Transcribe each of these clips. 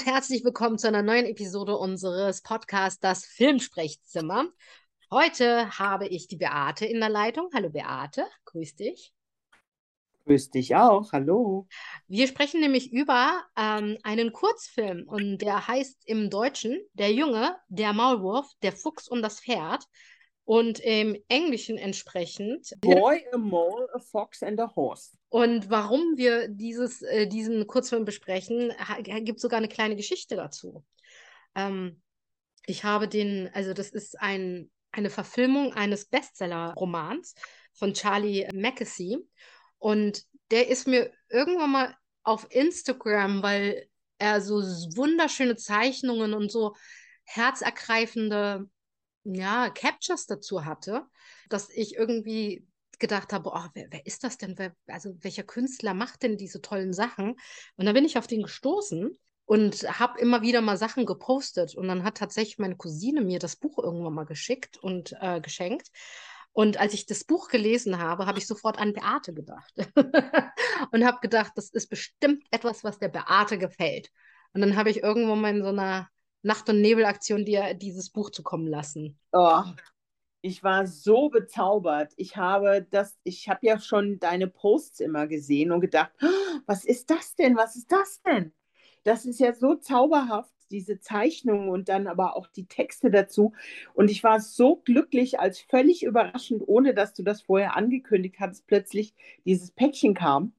und herzlich willkommen zu einer neuen Episode unseres Podcasts Das Filmsprechzimmer. Heute habe ich die Beate in der Leitung. Hallo Beate, grüß dich. Grüß dich auch, hallo. Wir sprechen nämlich über ähm, einen Kurzfilm und der heißt im Deutschen Der Junge, der Maulwurf, der Fuchs und das Pferd. Und im Englischen entsprechend. Boy, a mole, a fox and a horse. Und warum wir dieses, äh, diesen Kurzfilm besprechen, gibt sogar eine kleine Geschichte dazu. Ähm, ich habe den, also das ist ein, eine Verfilmung eines Bestseller-Romans von Charlie Mackesy. Und der ist mir irgendwann mal auf Instagram, weil er so wunderschöne Zeichnungen und so herzergreifende ja, Captures dazu hatte, dass ich irgendwie gedacht habe, oh, wer, wer ist das denn? Wer, also welcher Künstler macht denn diese tollen Sachen? Und dann bin ich auf den gestoßen und habe immer wieder mal Sachen gepostet. Und dann hat tatsächlich meine Cousine mir das Buch irgendwann mal geschickt und äh, geschenkt. Und als ich das Buch gelesen habe, habe ich sofort an Beate gedacht. und habe gedacht, das ist bestimmt etwas, was der Beate gefällt. Und dann habe ich irgendwann mal in so einer Nacht- und Nebelaktion dir dieses Buch zukommen lassen. Oh, ich war so bezaubert. Ich habe das, ich habe ja schon deine Posts immer gesehen und gedacht, oh, was ist das denn? Was ist das denn? Das ist ja so zauberhaft, diese Zeichnungen und dann aber auch die Texte dazu. Und ich war so glücklich, als völlig überraschend, ohne dass du das vorher angekündigt hast, plötzlich dieses Päckchen kam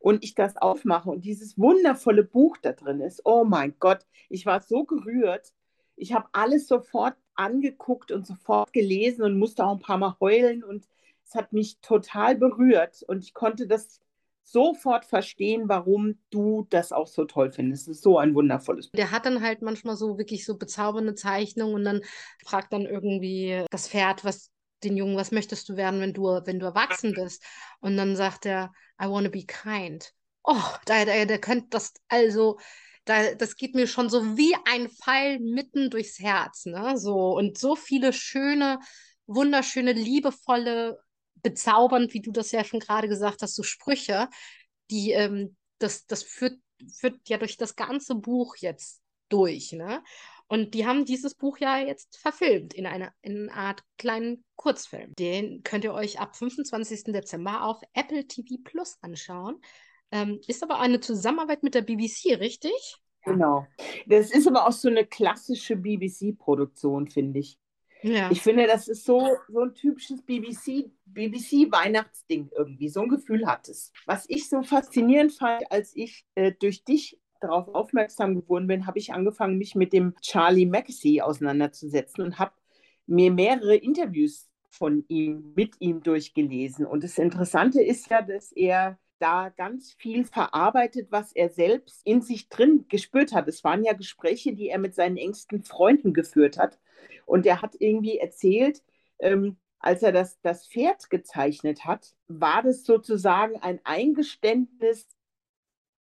und ich das aufmache und dieses wundervolle Buch da drin ist. Oh mein Gott, ich war so gerührt. Ich habe alles sofort angeguckt und sofort gelesen und musste auch ein paar Mal heulen und es hat mich total berührt und ich konnte das sofort verstehen, warum du das auch so toll findest. Es ist so ein wundervolles Buch. Der hat dann halt manchmal so wirklich so bezaubernde Zeichnungen und dann fragt dann irgendwie das Pferd, was den Jungen, was möchtest du werden, wenn du, wenn du erwachsen bist? Und dann sagt er, I want to be kind. Oh, da, da, der könnte das, also, da, das geht mir schon so wie ein Pfeil mitten durchs Herz, ne? So, und so viele schöne, wunderschöne, liebevolle, bezaubernd, wie du das ja schon gerade gesagt hast, so Sprüche, die, ähm, das, das führt, führt ja durch das ganze Buch jetzt durch, ne? Und die haben dieses Buch ja jetzt verfilmt in einer, in einer Art kleinen Kurzfilm. Den könnt ihr euch ab 25. Dezember auf Apple TV Plus anschauen. Ähm, ist aber eine Zusammenarbeit mit der BBC, richtig? Genau. Das ist aber auch so eine klassische BBC-Produktion, finde ich. Ja. Ich finde, das ist so, so ein typisches BBC, BBC-Weihnachtsding irgendwie. So ein Gefühl hat es. Was ich so faszinierend fand, als ich äh, durch dich darauf aufmerksam geworden bin, habe ich angefangen, mich mit dem Charlie Mackesy auseinanderzusetzen und habe mir mehrere Interviews von ihm, mit ihm durchgelesen. Und das Interessante ist ja, dass er da ganz viel verarbeitet, was er selbst in sich drin gespürt hat. Es waren ja Gespräche, die er mit seinen engsten Freunden geführt hat. Und er hat irgendwie erzählt, ähm, als er das, das Pferd gezeichnet hat, war das sozusagen ein Eingeständnis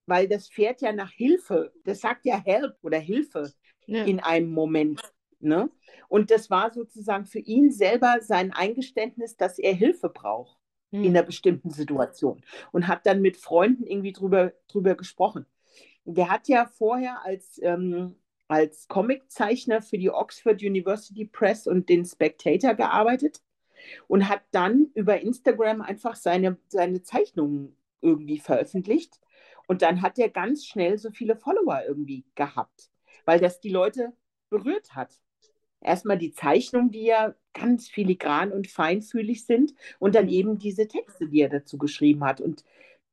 weil das Pferd ja nach Hilfe, das sagt ja Help oder Hilfe ja. in einem Moment. Ne? Und das war sozusagen für ihn selber sein Eingeständnis, dass er Hilfe braucht hm. in einer bestimmten Situation und hat dann mit Freunden irgendwie drüber, drüber gesprochen. Der hat ja vorher als, ähm, als Comiczeichner für die Oxford University Press und den Spectator gearbeitet und hat dann über Instagram einfach seine, seine Zeichnungen irgendwie veröffentlicht und dann hat er ganz schnell so viele Follower irgendwie gehabt, weil das die Leute berührt hat. Erstmal die Zeichnungen, die ja ganz filigran und feinfühlig sind und dann eben diese Texte, die er dazu geschrieben hat. Und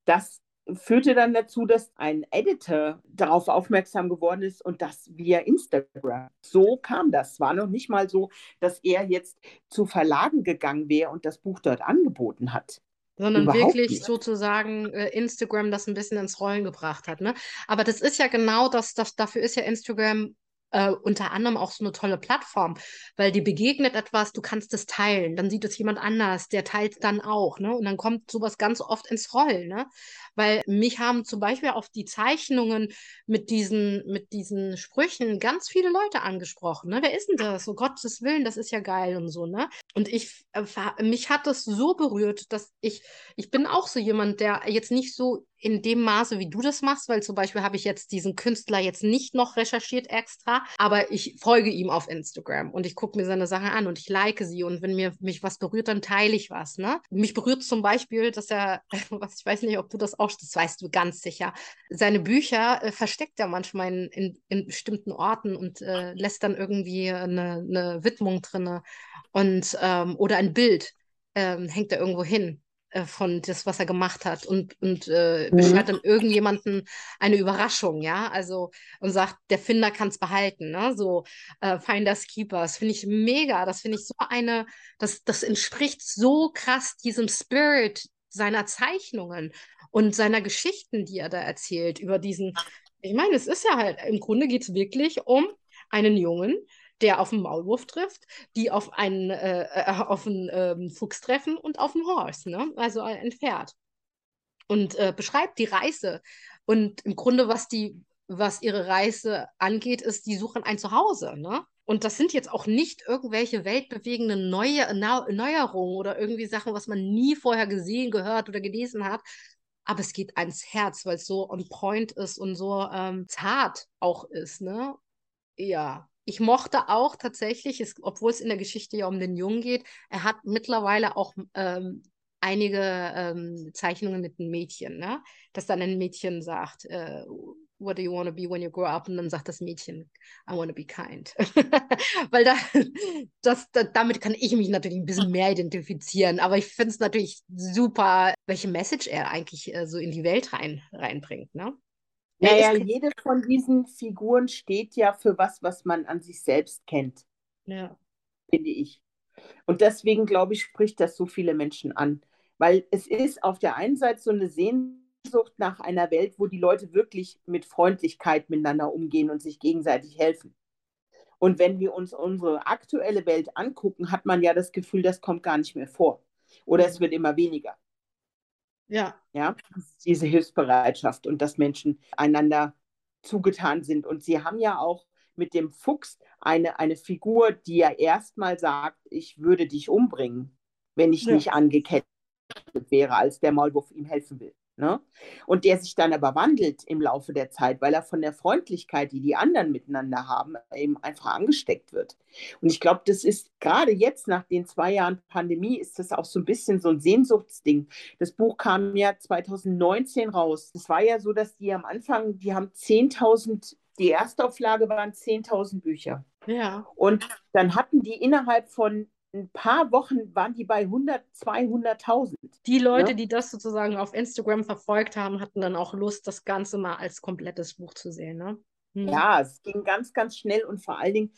das führte dann dazu, dass ein Editor darauf aufmerksam geworden ist und das via Instagram. So kam das. Es war noch nicht mal so, dass er jetzt zu Verlagen gegangen wäre und das Buch dort angeboten hat sondern Überhaupt wirklich nicht. sozusagen äh, Instagram das ein bisschen ins Rollen gebracht hat. Ne? Aber das ist ja genau das, das, dafür ist ja Instagram äh, unter anderem auch so eine tolle Plattform, weil die begegnet etwas, du kannst es teilen, dann sieht es jemand anders, der teilt dann auch, ne? Und dann kommt sowas ganz oft ins Rollen, ne? Weil mich haben zum Beispiel auf die Zeichnungen mit diesen, mit diesen Sprüchen ganz viele Leute angesprochen, ne? Wer ist denn das? Oh Gottes Willen, das ist ja geil und so, ne? Und ich, äh, mich hat das so berührt, dass ich, ich bin auch so jemand, der jetzt nicht so in dem Maße, wie du das machst, weil zum Beispiel habe ich jetzt diesen Künstler jetzt nicht noch recherchiert extra, aber ich folge ihm auf Instagram und ich gucke mir seine Sachen an und ich like sie und wenn mir mich was berührt, dann teile ich was. Ne? Mich berührt zum Beispiel, dass er, was ich weiß nicht, ob du das auch, das weißt du ganz sicher, seine Bücher äh, versteckt er manchmal in, in, in, bestimmten Orten und äh, lässt dann irgendwie eine, eine Widmung drinne. Und ähm, oder ein Bild ähm, hängt er irgendwo hin äh, von das, was er gemacht hat und, und äh, mhm. beschert dann irgendjemanden eine Überraschung, ja, also und sagt, der Finder kann es behalten, ne? So äh, Finders Keepers, finde ich mega, das finde ich so eine, das, das entspricht so krass diesem Spirit seiner Zeichnungen und seiner Geschichten, die er da erzählt, über diesen, ich meine, es ist ja halt, im Grunde geht es wirklich um einen Jungen, der auf einen Maulwurf trifft, die auf einen, äh, äh, auf einen ähm, Fuchs treffen und auf einen Horse, ne? also ein Pferd. Und äh, beschreibt die Reise. Und im Grunde, was die, was ihre Reise angeht, ist, die suchen ein Zuhause. Ne? Und das sind jetzt auch nicht irgendwelche weltbewegenden Neue, Neuerungen oder irgendwie Sachen, was man nie vorher gesehen, gehört oder gelesen hat. Aber es geht ans Herz, weil es so on point ist und so ähm, zart auch ist. Ne? Ja, ich mochte auch tatsächlich, obwohl es in der Geschichte ja um den Jungen geht, er hat mittlerweile auch ähm, einige ähm, Zeichnungen mit einem Mädchen, ne? dass dann ein Mädchen sagt, äh, what do you want to be when you grow up? Und dann sagt das Mädchen, I want to be kind. Weil da, das, da, damit kann ich mich natürlich ein bisschen mehr identifizieren. Aber ich finde es natürlich super, welche Message er eigentlich äh, so in die Welt rein, reinbringt. Ne? Naja, ja, jede von diesen Figuren steht ja für was, was man an sich selbst kennt. Ja. Finde ich. Und deswegen, glaube ich, spricht das so viele Menschen an. Weil es ist auf der einen Seite so eine Sehnsucht nach einer Welt, wo die Leute wirklich mit Freundlichkeit miteinander umgehen und sich gegenseitig helfen. Und wenn wir uns unsere aktuelle Welt angucken, hat man ja das Gefühl, das kommt gar nicht mehr vor. Oder es wird immer weniger. Ja. Ja, diese Hilfsbereitschaft und dass Menschen einander zugetan sind. Und sie haben ja auch mit dem Fuchs eine, eine Figur, die ja erstmal sagt, ich würde dich umbringen, wenn ich ja. nicht angekettet wäre, als der Maulwurf ihm helfen will. Ne? Und der sich dann aber wandelt im Laufe der Zeit, weil er von der Freundlichkeit, die die anderen miteinander haben, eben einfach angesteckt wird. Und ich glaube, das ist gerade jetzt nach den zwei Jahren Pandemie, ist das auch so ein bisschen so ein Sehnsuchtsding. Das Buch kam ja 2019 raus. Es war ja so, dass die am Anfang, die haben 10.000, die Erstauflage waren 10.000 Bücher. Ja. Und dann hatten die innerhalb von ein paar Wochen waren die bei 100, 200.000. Die Leute, ne? die das sozusagen auf Instagram verfolgt haben, hatten dann auch Lust, das Ganze mal als komplettes Buch zu sehen. Ne? Hm. Ja, es ging ganz, ganz schnell und vor allen Dingen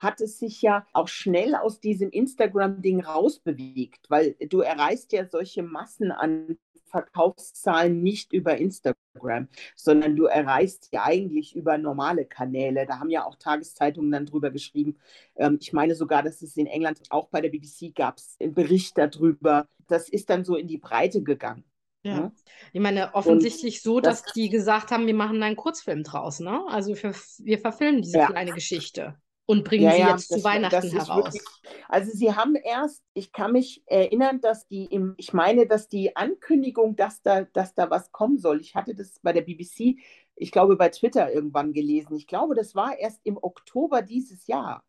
hat es sich ja auch schnell aus diesem Instagram-Ding rausbewegt, weil du erreichst ja solche Massen an Verkaufszahlen nicht über Instagram, sondern du erreichst ja eigentlich über normale Kanäle. Da haben ja auch Tageszeitungen dann drüber geschrieben. Ähm, ich meine sogar, dass es in England auch bei der BBC gab es einen Bericht darüber. Das ist dann so in die Breite gegangen. Ja. ja. Ich meine, offensichtlich Und so, dass das, die gesagt haben, wir machen einen Kurzfilm draus, ne? Also wir, wir verfilmen diese ja. kleine Geschichte und bringen ja, sie jetzt ja, zu Weihnachten heraus. Wirklich, also sie haben erst, ich kann mich erinnern, dass die im, ich meine, dass die Ankündigung, dass da, dass da was kommen soll, ich hatte das bei der BBC, ich glaube bei Twitter irgendwann gelesen. Ich glaube, das war erst im Oktober dieses Jahr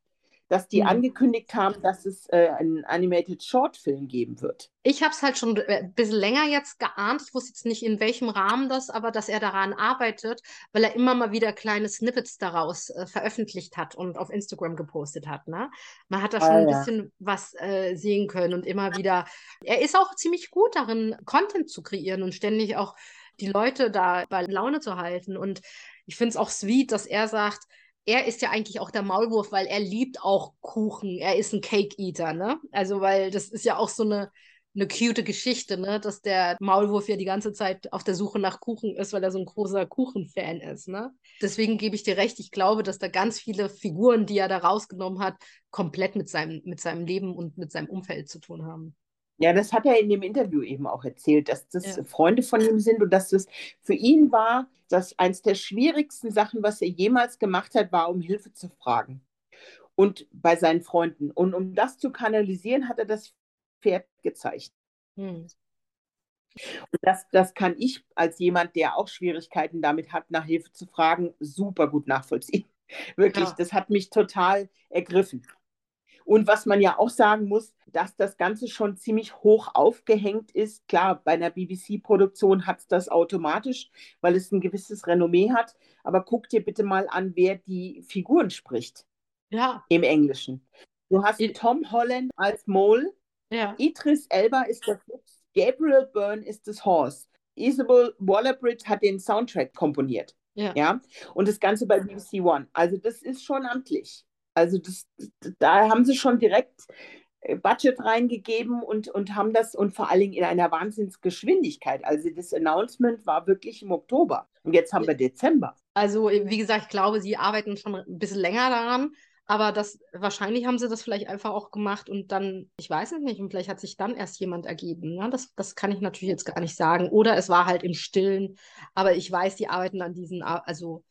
dass die mhm. angekündigt haben, dass es äh, einen Animated Short Film geben wird. Ich habe es halt schon äh, ein bisschen länger jetzt geahnt. Ich wusste jetzt nicht, in welchem Rahmen das, aber dass er daran arbeitet, weil er immer mal wieder kleine Snippets daraus äh, veröffentlicht hat und auf Instagram gepostet hat. Ne? Man hat da schon ah, ein bisschen was äh, sehen können und immer wieder. Er ist auch ziemlich gut darin, Content zu kreieren und ständig auch die Leute da bei Laune zu halten. Und ich finde es auch sweet, dass er sagt, er ist ja eigentlich auch der Maulwurf, weil er liebt auch Kuchen. Er ist ein Cake-Eater, ne? Also, weil das ist ja auch so eine, eine cute Geschichte, ne? Dass der Maulwurf ja die ganze Zeit auf der Suche nach Kuchen ist, weil er so ein großer Kuchenfan ist, ne? Deswegen gebe ich dir recht, ich glaube, dass da ganz viele Figuren, die er da rausgenommen hat, komplett mit seinem, mit seinem Leben und mit seinem Umfeld zu tun haben. Ja, das hat er in dem Interview eben auch erzählt, dass das ja. Freunde von ihm sind und dass das für ihn war, dass eins der schwierigsten Sachen, was er jemals gemacht hat, war, um Hilfe zu fragen. Und bei seinen Freunden. Und um das zu kanalisieren, hat er das Pferd gezeigt. Hm. Und das, das kann ich als jemand, der auch Schwierigkeiten damit hat, nach Hilfe zu fragen, super gut nachvollziehen. Wirklich, ja. das hat mich total ergriffen. Und was man ja auch sagen muss, dass das Ganze schon ziemlich hoch aufgehängt ist. Klar, bei einer BBC-Produktion hat es das automatisch, weil es ein gewisses Renommee hat. Aber guck dir bitte mal an, wer die Figuren spricht. Ja. Im Englischen. Du hast Tom Holland als Mole. Ja. Idris Elba ist der Fuchs. Gabriel Byrne ist das Horse. Isabel Waller-Bridge hat den Soundtrack komponiert. Ja. ja. Und das Ganze bei BBC One. Also das ist schon amtlich. Also das, da haben sie schon direkt äh, Budget reingegeben und, und haben das und vor allen Dingen in einer Wahnsinnsgeschwindigkeit. Also das Announcement war wirklich im Oktober und jetzt haben wir Dezember. Also wie gesagt, ich glaube, sie arbeiten schon ein bisschen länger daran, aber das wahrscheinlich haben sie das vielleicht einfach auch gemacht und dann, ich weiß es nicht, und vielleicht hat sich dann erst jemand ergeben. Ne? Das, das kann ich natürlich jetzt gar nicht sagen. Oder es war halt im Stillen, aber ich weiß, die arbeiten an diesen, also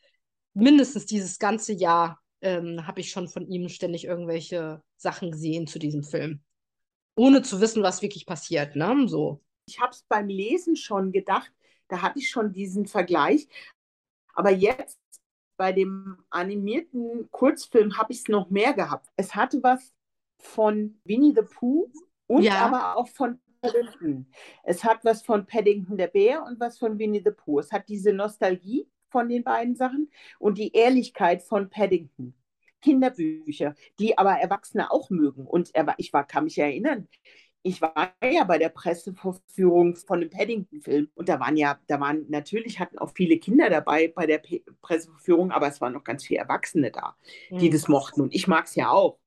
mindestens dieses ganze Jahr ähm, habe ich schon von ihm ständig irgendwelche Sachen gesehen zu diesem Film. Ohne zu wissen, was wirklich passiert, ne? So. Ich habe es beim Lesen schon gedacht, da hatte ich schon diesen Vergleich. Aber jetzt bei dem animierten Kurzfilm habe ich es noch mehr gehabt. Es hatte was von Winnie the Pooh und ja. aber auch von Paddington. Es hat was von Paddington der Bär und was von Winnie the Pooh. Es hat diese Nostalgie von den beiden Sachen und die Ehrlichkeit von Paddington. Kinderbücher, die aber Erwachsene auch mögen. Und ich war, kann mich erinnern, ich war ja bei der Pressevorführung von dem Paddington-Film und da waren ja, da waren natürlich hatten auch viele Kinder dabei bei der P Pressevorführung, aber es waren noch ganz viele Erwachsene da, die mhm. das mochten und ich mag es ja auch.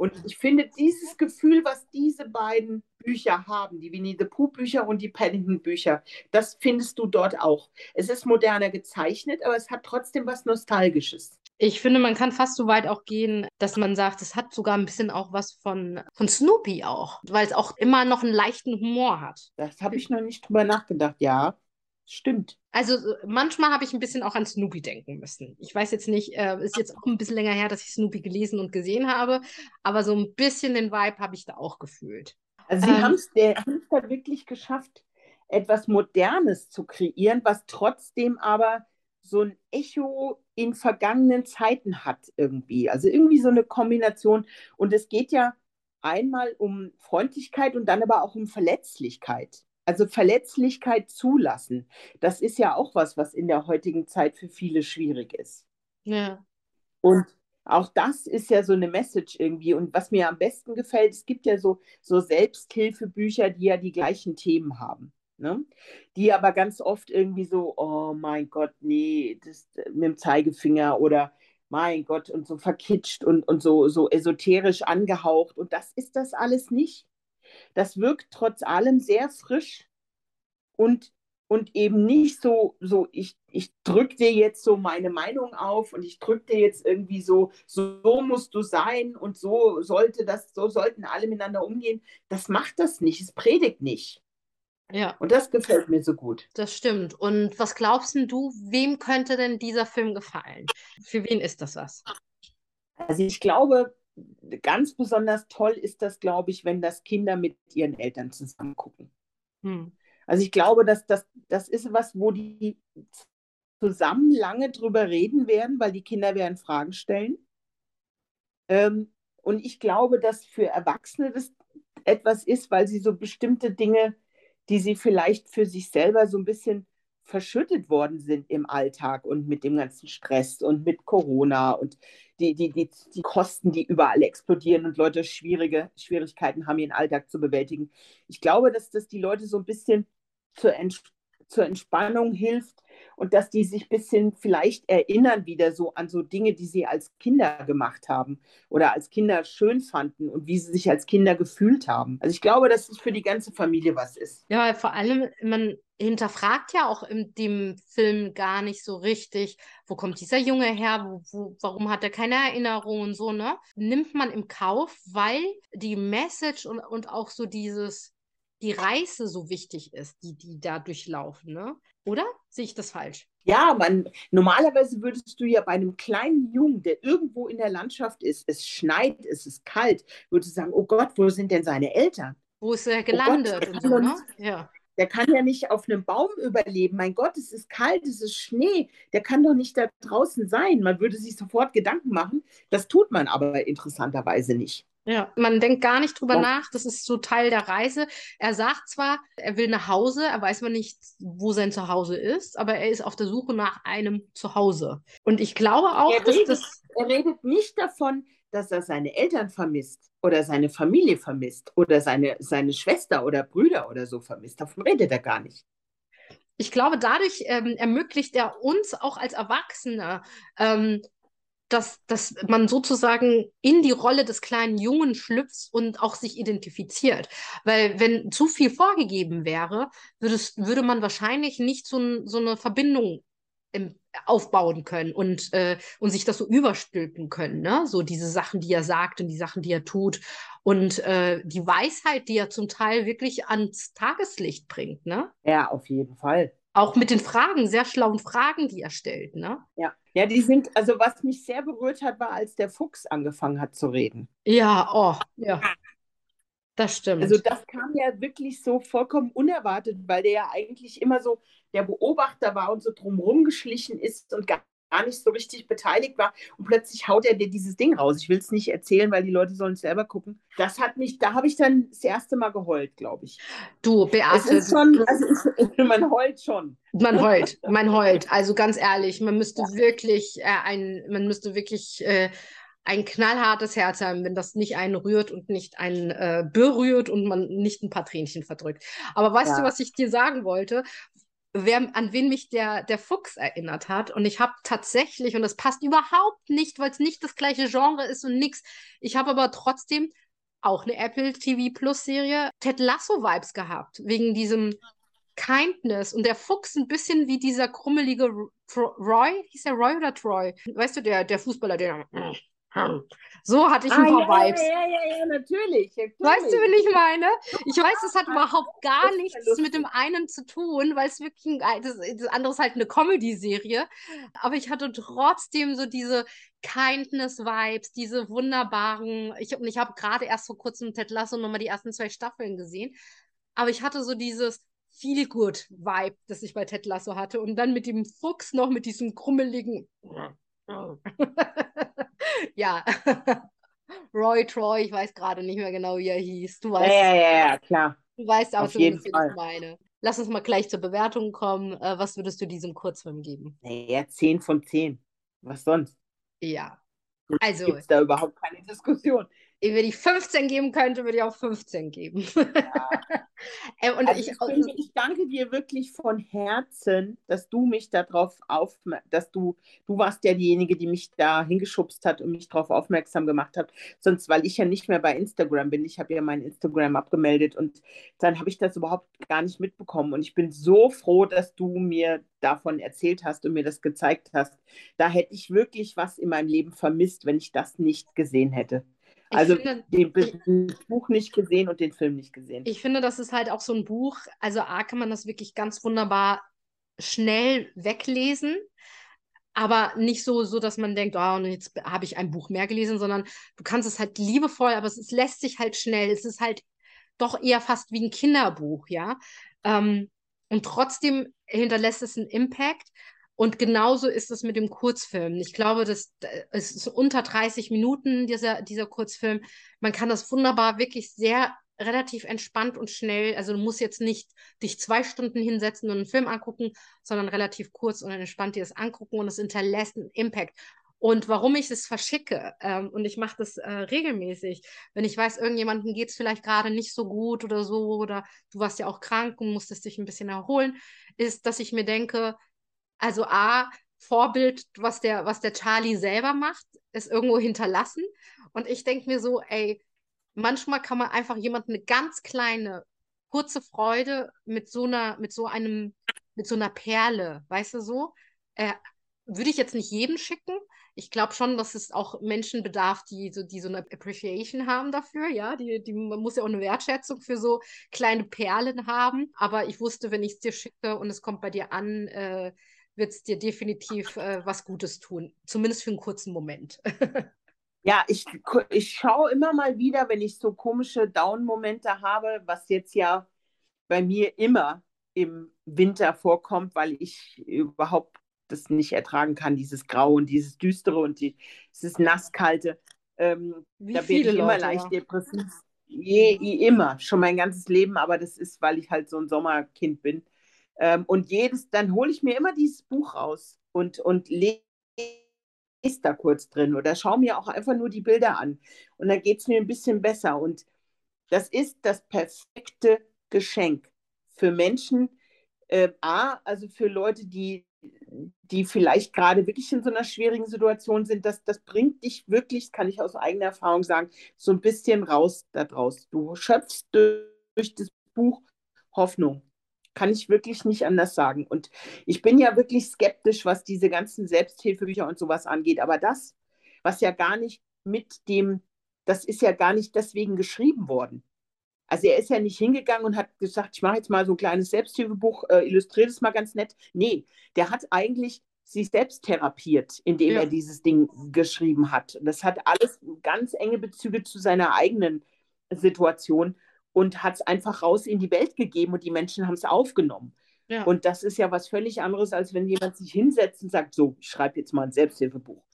Und ich finde dieses Gefühl, was diese beiden Bücher haben, die Winnie the Pooh Bücher und die Paddington Bücher, das findest du dort auch. Es ist moderner gezeichnet, aber es hat trotzdem was Nostalgisches. Ich finde, man kann fast so weit auch gehen, dass man sagt, es hat sogar ein bisschen auch was von, von Snoopy auch, weil es auch immer noch einen leichten Humor hat. Das habe ich noch nicht drüber nachgedacht, ja. Stimmt. Also manchmal habe ich ein bisschen auch an Snoopy denken müssen. Ich weiß jetzt nicht, äh, ist jetzt auch ein bisschen länger her, dass ich Snoopy gelesen und gesehen habe, aber so ein bisschen den Vibe habe ich da auch gefühlt. Also sie ähm, haben es da wirklich geschafft, etwas Modernes zu kreieren, was trotzdem aber so ein Echo in vergangenen Zeiten hat irgendwie. Also irgendwie so eine Kombination. Und es geht ja einmal um Freundlichkeit und dann aber auch um Verletzlichkeit. Also Verletzlichkeit zulassen, das ist ja auch was, was in der heutigen Zeit für viele schwierig ist. Ja. Und auch das ist ja so eine Message irgendwie. Und was mir am besten gefällt, es gibt ja so, so Selbsthilfebücher, die ja die gleichen Themen haben. Ne? Die aber ganz oft irgendwie so, oh mein Gott, nee, das mit dem Zeigefinger oder mein Gott und so verkitscht und, und so, so esoterisch angehaucht. Und das ist das alles nicht. Das wirkt trotz allem sehr frisch und, und eben nicht so, so ich, ich drücke dir jetzt so meine Meinung auf und ich drücke dir jetzt irgendwie so, so musst du sein und so sollte das, so sollten alle miteinander umgehen. Das macht das nicht, es predigt nicht. Ja. Und das gefällt mir so gut. Das stimmt. Und was glaubst du, wem könnte denn dieser Film gefallen? Für wen ist das was? Also ich glaube, ganz besonders toll ist das, glaube ich, wenn das Kinder mit ihren Eltern zusammen gucken. Hm. Also ich glaube, dass das, das ist was, wo die zusammen lange drüber reden werden, weil die Kinder werden Fragen stellen. Ähm, und ich glaube, dass für Erwachsene das etwas ist, weil sie so bestimmte Dinge, die sie vielleicht für sich selber so ein bisschen verschüttet worden sind im Alltag und mit dem ganzen Stress und mit Corona und die, die, die, die Kosten, die überall explodieren und Leute schwierige Schwierigkeiten haben, ihren Alltag zu bewältigen. Ich glaube, dass das die Leute so ein bisschen zur, Ents zur Entspannung hilft und dass die sich ein bisschen vielleicht erinnern wieder so an so Dinge, die sie als Kinder gemacht haben oder als Kinder schön fanden und wie sie sich als Kinder gefühlt haben. Also ich glaube, dass es für die ganze Familie was ist. Ja, vor allem, man hinterfragt ja auch in dem Film gar nicht so richtig, wo kommt dieser Junge her, wo, wo, warum hat er keine Erinnerungen und so, ne? Nimmt man im Kauf, weil die Message und, und auch so dieses, die Reise so wichtig ist, die die da durchlaufen, ne? Oder sehe ich das falsch? Ja, man, normalerweise würdest du ja bei einem kleinen Jungen, der irgendwo in der Landschaft ist, es schneit, es ist kalt, würdest du sagen, oh Gott, wo sind denn seine Eltern? Wo ist er gelandet? Oh Gott, und so, ne? Ja Der kann ja nicht auf einem Baum überleben. Mein Gott, es ist kalt, es ist Schnee. Der kann doch nicht da draußen sein. Man würde sich sofort Gedanken machen. Das tut man aber interessanterweise nicht. Ja, man denkt gar nicht drüber ja. nach. Das ist so Teil der Reise. Er sagt zwar, er will nach Hause, er weiß man nicht, wo sein Zuhause ist, aber er ist auf der Suche nach einem Zuhause. Und ich glaube auch, er dass redet, das. Er redet nicht davon, dass er seine Eltern vermisst oder seine Familie vermisst oder seine, seine Schwester oder Brüder oder so vermisst. Davon redet er gar nicht. Ich glaube, dadurch ähm, ermöglicht er uns auch als Erwachsene, ähm, dass, dass man sozusagen in die Rolle des kleinen Jungen schlüpft und auch sich identifiziert. Weil wenn zu viel vorgegeben wäre, würde, es, würde man wahrscheinlich nicht so, so eine Verbindung im, aufbauen können und, äh, und sich das so überstülpen können, ne? So diese Sachen, die er sagt und die Sachen, die er tut. Und äh, die Weisheit, die er zum Teil wirklich ans Tageslicht bringt, ne? Ja, auf jeden Fall. Auch mit den Fragen, sehr schlauen Fragen, die er stellt, ne? Ja. Ja, die sind, also was mich sehr berührt hat, war, als der Fuchs angefangen hat zu reden. Ja, oh, ja. Das stimmt. Also das kam ja wirklich so vollkommen unerwartet, weil der ja eigentlich immer so der Beobachter war und so drumherum geschlichen ist und gar, gar nicht so richtig beteiligt war. Und plötzlich haut er dir dieses Ding raus. Ich will es nicht erzählen, weil die Leute sollen es selber gucken. Das hat mich, da habe ich dann das erste Mal geheult, glaube ich. Du, Beate. Es ist schon, also ich, man heult schon. Man heult, man heult. Also ganz ehrlich, man müsste ja. wirklich äh, ein, man müsste wirklich äh, ein knallhartes Herz haben, wenn das nicht einen rührt und nicht einen äh, berührt und man nicht ein paar Tränchen verdrückt. Aber weißt ja. du, was ich dir sagen wollte? Wer, an wen mich der, der Fuchs erinnert hat. Und ich habe tatsächlich, und das passt überhaupt nicht, weil es nicht das gleiche Genre ist und nix. Ich habe aber trotzdem auch eine Apple TV Plus Serie Ted Lasso Vibes gehabt, wegen diesem Kindness und der Fuchs ein bisschen wie dieser krummelige Roy, hieß der Roy oder Troy? Weißt du, der, der Fußballer, der so hatte ich ein ah, paar ja, Vibes. Ja, ja, ja, natürlich, natürlich. Weißt du, wie ich meine? Ich weiß, das hat überhaupt gar nichts mit dem einen zu tun, weil es wirklich ein, das, das andere ist halt eine Comedy-Serie. Aber ich hatte trotzdem so diese Kindness-Vibes, diese wunderbaren. Ich, und ich habe gerade erst vor kurzem Ted Lasso nochmal die ersten zwei Staffeln gesehen. Aber ich hatte so dieses viel gut Vibe, das ich bei Ted Lasso hatte. Und dann mit dem Fuchs noch, mit diesem krummeligen. ja. Roy Troy, ich weiß gerade nicht mehr genau, wie er hieß. Du weißt, ja, ja, ja, klar. Du weißt auch schon, was ich meine. Lass uns mal gleich zur Bewertung kommen. Äh, was würdest du diesem Kurzfilm geben? Naja, 10 von 10. Was sonst? Ja. Also. Gibt es da überhaupt keine Diskussion wenn ich 15 geben könnte, würde ich auch 15 geben. Ja. äh, und also ich, ich, ich, danke dir wirklich von Herzen, dass du mich darauf auf, dass du, du warst ja diejenige, die mich da hingeschubst hat und mich darauf aufmerksam gemacht hat. Sonst, weil ich ja nicht mehr bei Instagram bin. Ich habe ja mein Instagram abgemeldet und dann habe ich das überhaupt gar nicht mitbekommen. Und ich bin so froh, dass du mir davon erzählt hast und mir das gezeigt hast. Da hätte ich wirklich was in meinem Leben vermisst, wenn ich das nicht gesehen hätte also finde, den Buch nicht gesehen und den Film nicht gesehen. Ich finde, das ist halt auch so ein Buch, also A kann man das wirklich ganz wunderbar schnell weglesen, aber nicht so, so dass man denkt, oh, und jetzt habe ich ein Buch mehr gelesen, sondern du kannst es halt liebevoll, aber es, es lässt sich halt schnell. Es ist halt doch eher fast wie ein Kinderbuch, ja. Ähm, und trotzdem hinterlässt es einen Impact. Und genauso ist es mit dem Kurzfilm. Ich glaube, das, es ist unter 30 Minuten, dieser, dieser Kurzfilm. Man kann das wunderbar wirklich sehr relativ entspannt und schnell. Also du musst jetzt nicht dich zwei Stunden hinsetzen und einen Film angucken, sondern relativ kurz und entspannt dir das angucken und es hinterlässt einen Impact. Und warum ich es verschicke, ähm, und ich mache das äh, regelmäßig, wenn ich weiß, irgendjemandem geht es vielleicht gerade nicht so gut oder so, oder du warst ja auch krank und musstest dich ein bisschen erholen, ist, dass ich mir denke, also A, Vorbild, was der, was der Charlie selber macht, ist irgendwo hinterlassen. Und ich denke mir so, ey, manchmal kann man einfach jemandem eine ganz kleine, kurze Freude mit so einer, mit so einem, mit so einer Perle, weißt du so? Äh, würde ich jetzt nicht jedem schicken. Ich glaube schon, dass es auch Menschen bedarf, die so, die so eine Appreciation haben dafür, ja. Die, die, man muss ja auch eine Wertschätzung für so kleine Perlen haben. Aber ich wusste, wenn ich es dir schicke und es kommt bei dir an, äh, wird es dir definitiv äh, was Gutes tun. Zumindest für einen kurzen Moment. ja, ich, ich schaue immer mal wieder, wenn ich so komische Down-Momente habe, was jetzt ja bei mir immer im Winter vorkommt, weil ich überhaupt das nicht ertragen kann, dieses Grau und dieses Düstere und die, dieses Nasskalte. Ähm, da werde ich immer Leute, leicht depressiv. Je, je, immer, schon mein ganzes Leben, aber das ist, weil ich halt so ein Sommerkind bin. Ähm, und jedes, dann hole ich mir immer dieses Buch raus und, und lese da kurz drin oder schaue mir auch einfach nur die Bilder an. Und dann geht es mir ein bisschen besser. Und das ist das perfekte Geschenk für Menschen, äh, A, also für Leute, die, die vielleicht gerade wirklich in so einer schwierigen Situation sind, das, das bringt dich wirklich, kann ich aus eigener Erfahrung sagen, so ein bisschen raus da draus. Du schöpfst durch das Buch Hoffnung. Kann ich wirklich nicht anders sagen. Und ich bin ja wirklich skeptisch, was diese ganzen Selbsthilfebücher und sowas angeht. Aber das, was ja gar nicht mit dem, das ist ja gar nicht deswegen geschrieben worden. Also er ist ja nicht hingegangen und hat gesagt, ich mache jetzt mal so ein kleines Selbsthilfebuch, äh, illustriere das mal ganz nett. Nee, der hat eigentlich sich selbst therapiert, indem ja. er dieses Ding geschrieben hat. Das hat alles ganz enge Bezüge zu seiner eigenen Situation und hat es einfach raus in die Welt gegeben und die Menschen haben es aufgenommen. Ja. Und das ist ja was völlig anderes, als wenn jemand sich hinsetzt und sagt, so, ich schreibe jetzt mal ein Selbsthilfebuch.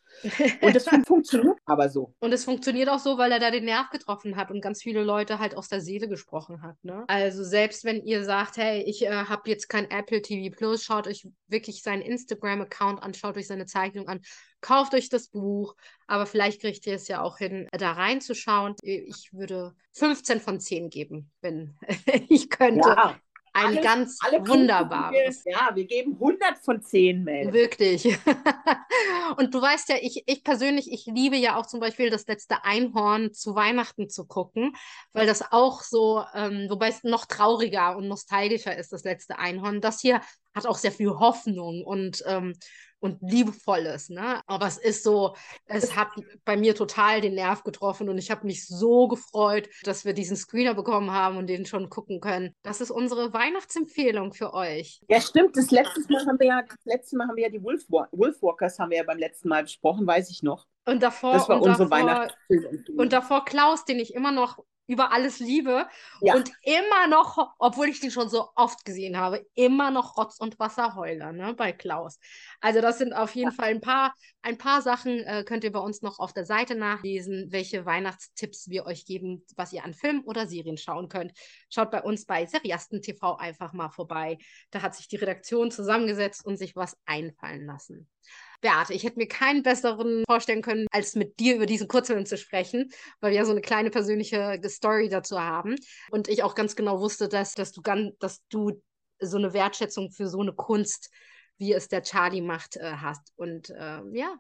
Und das funktioniert aber so. Und es funktioniert auch so, weil er da den Nerv getroffen hat und ganz viele Leute halt aus der Seele gesprochen hat. Ne? Also selbst wenn ihr sagt, hey, ich äh, habe jetzt kein Apple TV Plus, schaut euch wirklich seinen Instagram-Account an, schaut euch seine Zeichnung an, kauft euch das Buch, aber vielleicht kriegt ihr es ja auch hin, da reinzuschauen. Ich würde 15 von 10 geben, wenn ich könnte. Ja, ein alles, ganz wunderbares. ja, wir geben 100 von 10, Mel. Wirklich. und du weißt ja, ich, ich persönlich, ich liebe ja auch zum Beispiel das letzte Einhorn zu Weihnachten zu gucken, weil das auch so, ähm, wobei es noch trauriger und nostalgischer ist, das letzte Einhorn. Das hier hat auch sehr viel Hoffnung und ähm, und liebevolles, ne? Aber es ist so, es hat bei mir total den Nerv getroffen und ich habe mich so gefreut, dass wir diesen Screener bekommen haben und den schon gucken können. Das ist unsere Weihnachtsempfehlung für euch. Ja, stimmt. Das letzte Mal haben wir ja, das letzte Mal haben wir ja die Wolf, Wolfwalkers haben wir ja beim letzten Mal besprochen, weiß ich noch. Und davor, das war unsere davor, Und davor Klaus, den ich immer noch über alles liebe ja. und immer noch, obwohl ich den schon so oft gesehen habe, immer noch Rotz und Wasser heule, ne, bei Klaus. Also das sind auf jeden ja. Fall ein paar, ein paar Sachen, äh, könnt ihr bei uns noch auf der Seite nachlesen, welche Weihnachtstipps wir euch geben, was ihr an Filmen oder Serien schauen könnt. Schaut bei uns bei Seriasten TV einfach mal vorbei. Da hat sich die Redaktion zusammengesetzt und sich was einfallen lassen. Beate, ich hätte mir keinen besseren vorstellen können, als mit dir über diesen Kurzfilm zu sprechen, weil wir ja so eine kleine persönliche Story dazu haben. Und ich auch ganz genau wusste, dass, dass, du, ganz, dass du so eine Wertschätzung für so eine Kunst, wie es der Charlie macht, äh, hast. Und äh, ja,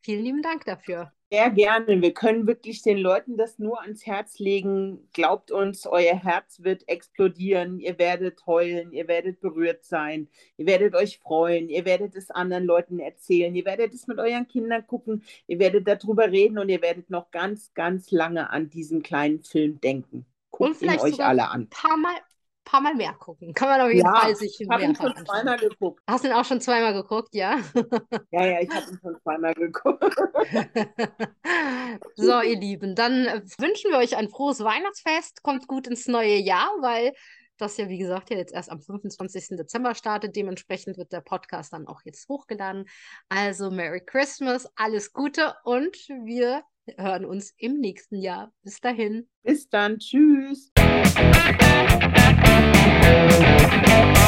vielen lieben Dank dafür. Sehr gerne. Wir können wirklich den Leuten das nur ans Herz legen. Glaubt uns, euer Herz wird explodieren. Ihr werdet heulen, ihr werdet berührt sein, ihr werdet euch freuen, ihr werdet es anderen Leuten erzählen, ihr werdet es mit euren Kindern gucken, ihr werdet darüber reden und ihr werdet noch ganz, ganz lange an diesen kleinen Film denken. Guckt ihn euch alle an. Ein paar Mal paar Mal mehr gucken. Kann man auf jeden ja, Fall sich mehr ihn schon zweimal geguckt. Hast du ihn auch schon zweimal geguckt, ja? Ja, ja, ich habe ihn schon zweimal geguckt. so, ihr Lieben, dann wünschen wir euch ein frohes Weihnachtsfest. Kommt gut ins neue Jahr, weil das ja, wie gesagt, ja jetzt erst am 25. Dezember startet. Dementsprechend wird der Podcast dann auch jetzt hochgeladen. Also Merry Christmas, alles Gute und wir hören uns im nächsten Jahr. Bis dahin. Bis dann. Tschüss. Thank you.